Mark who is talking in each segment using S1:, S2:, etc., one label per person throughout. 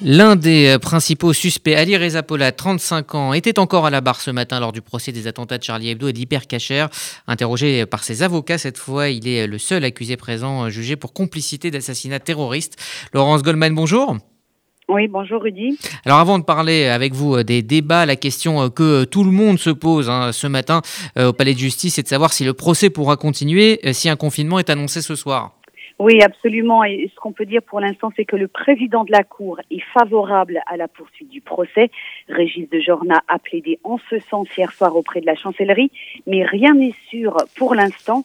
S1: L'un des euh, principaux suspects, Ali Reza Pola, 35 ans, était encore à la barre ce matin lors du procès des attentats de Charlie Hebdo et d'Hypercacher. Interrogé par ses avocats cette fois, il est le seul accusé présent euh, jugé pour complicité d'assassinat terroriste. Laurence Goldman, bonjour.
S2: Oui, bonjour Rudy.
S1: Alors avant de parler avec vous euh, des débats, la question que tout le monde se pose hein, ce matin au Palais de justice, est de savoir si le procès pourra continuer si un confinement est annoncé ce soir.
S2: Oui, absolument. Et ce qu'on peut dire pour l'instant, c'est que le président de la Cour est favorable à la poursuite du procès. Régis de Jorna a plaidé en ce sens hier soir auprès de la chancellerie, mais rien n'est sûr pour l'instant.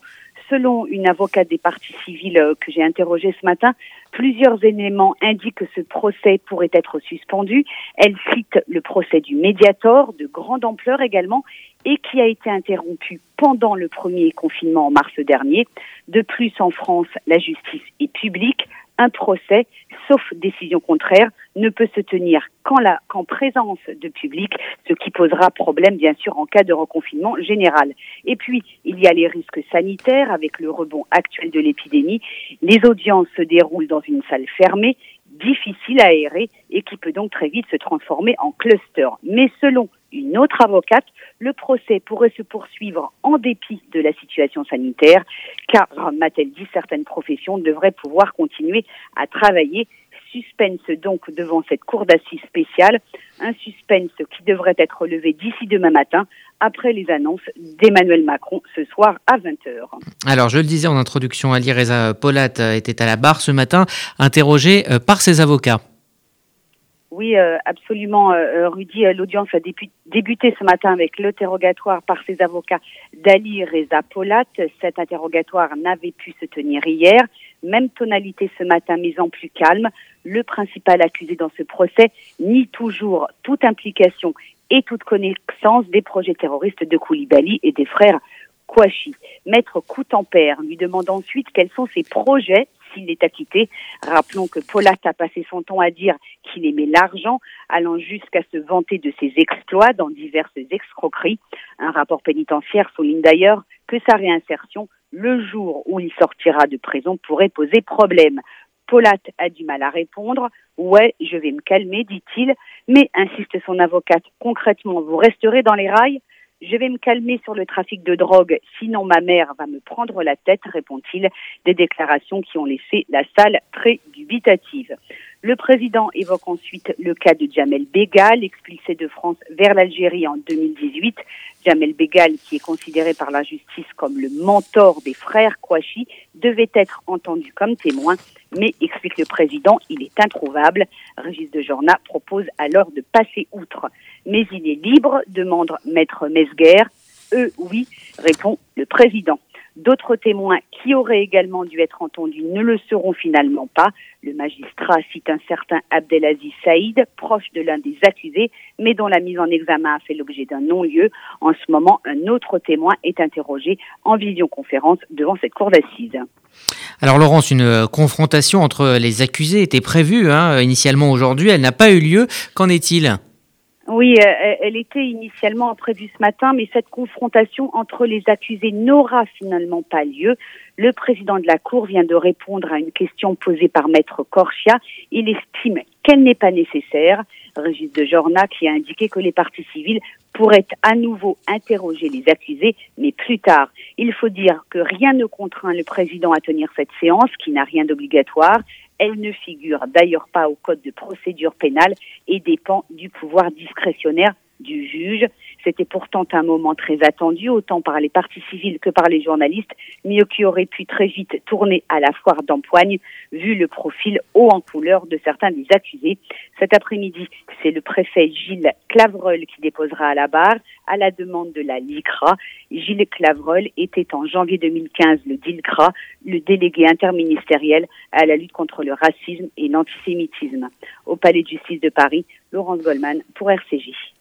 S2: Selon une avocate des parties civiles euh, que j'ai interrogée ce matin, plusieurs éléments indiquent que ce procès pourrait être suspendu. Elle cite le procès du Mediator, de grande ampleur également, et qui a été interrompu pendant le premier confinement en mars dernier. De plus, en France, la justice est publique. Un procès, sauf décision contraire, ne peut se tenir qu'en, présence de public, ce qui posera problème, bien sûr, en cas de reconfinement général. Et puis, il y a les risques sanitaires avec le rebond actuel de l'épidémie. Les audiences se déroulent dans une salle fermée, difficile à aérer et qui peut donc très vite se transformer en cluster. Mais selon une autre avocate, le procès pourrait se poursuivre en dépit de la situation sanitaire, car, m'a-t-elle dit, certaines professions devraient pouvoir continuer à travailler. Suspense donc devant cette cour d'assises spéciale, un suspense qui devrait être levé d'ici demain matin, après les annonces d'Emmanuel Macron ce soir à 20h.
S1: Alors, je le disais en introduction, Ali Reza Polat était à la barre ce matin, interrogé euh, par ses avocats.
S2: Oui, euh, absolument, euh, euh, Rudy. L'audience a débuté ce matin avec l'interrogatoire par ses avocats d'Ali Reza Polat. Cet interrogatoire n'avait pu se tenir hier. Même tonalité ce matin, mais en plus calme. Le principal accusé dans ce procès nie toujours toute implication et toute connaissance des projets terroristes de Koulibaly et des frères Kouachi. Maître Coutempère lui demande ensuite quels sont ses projets s'il est acquitté. Rappelons que Polat a passé son temps à dire qu'il aimait l'argent, allant jusqu'à se vanter de ses exploits dans diverses escroqueries. Un rapport pénitentiaire souligne d'ailleurs que sa réinsertion, le jour où il sortira de prison, pourrait poser problème. Polat a du mal à répondre. Ouais, je vais me calmer, dit-il. Mais, insiste son avocate, concrètement, vous resterez dans les rails je vais me calmer sur le trafic de drogue, sinon ma mère va me prendre la tête, répond-il, des déclarations qui ont laissé la salle très dubitative. Le président évoque ensuite le cas de Jamel Bégal, expulsé de France vers l'Algérie en 2018. Jamel Bégal, qui est considéré par la justice comme le mentor des frères Kouachi, devait être entendu comme témoin, mais, explique le président, il est introuvable. Régis de Jorna propose alors de passer outre. Mais il est libre, demande maître Mesguer. Eux, oui, répond le président. D'autres témoins qui auraient également dû être entendus ne le seront finalement pas. Le magistrat cite un certain Abdelaziz Saïd, proche de l'un des accusés, mais dont la mise en examen a fait l'objet d'un non-lieu. En ce moment, un autre témoin est interrogé en visioconférence devant cette cour d'assises.
S1: Alors Laurence, une confrontation entre les accusés était prévue hein, initialement aujourd'hui. Elle n'a pas eu lieu. Qu'en est-il?
S2: Oui, euh, elle était initialement prévue ce matin, mais cette confrontation entre les accusés n'aura finalement pas lieu. Le président de la Cour vient de répondre à une question posée par Maître Corchia. Il estime qu'elle n'est pas nécessaire. Régis de Jorna qui a indiqué que les parties civiles pourraient à nouveau interroger les accusés, mais plus tard. Il faut dire que rien ne contraint le président à tenir cette séance, qui n'a rien d'obligatoire. Elle ne figure d'ailleurs pas au code de procédure pénale et dépend du pouvoir discrétionnaire du juge. C'était pourtant un moment très attendu, autant par les parties civiles que par les journalistes, mais qui aurait pu très vite tourner à la foire d'empoigne, vu le profil haut en couleur de certains des accusés. Cet après-midi, c'est le préfet Gilles Clavreul qui déposera à la barre, à la demande de la LICRA. Gilles Clavreul était en janvier 2015 le DILCRA, le délégué interministériel à la lutte contre le racisme et l'antisémitisme. Au Palais de justice de Paris, Laurence Goldman pour RCJ.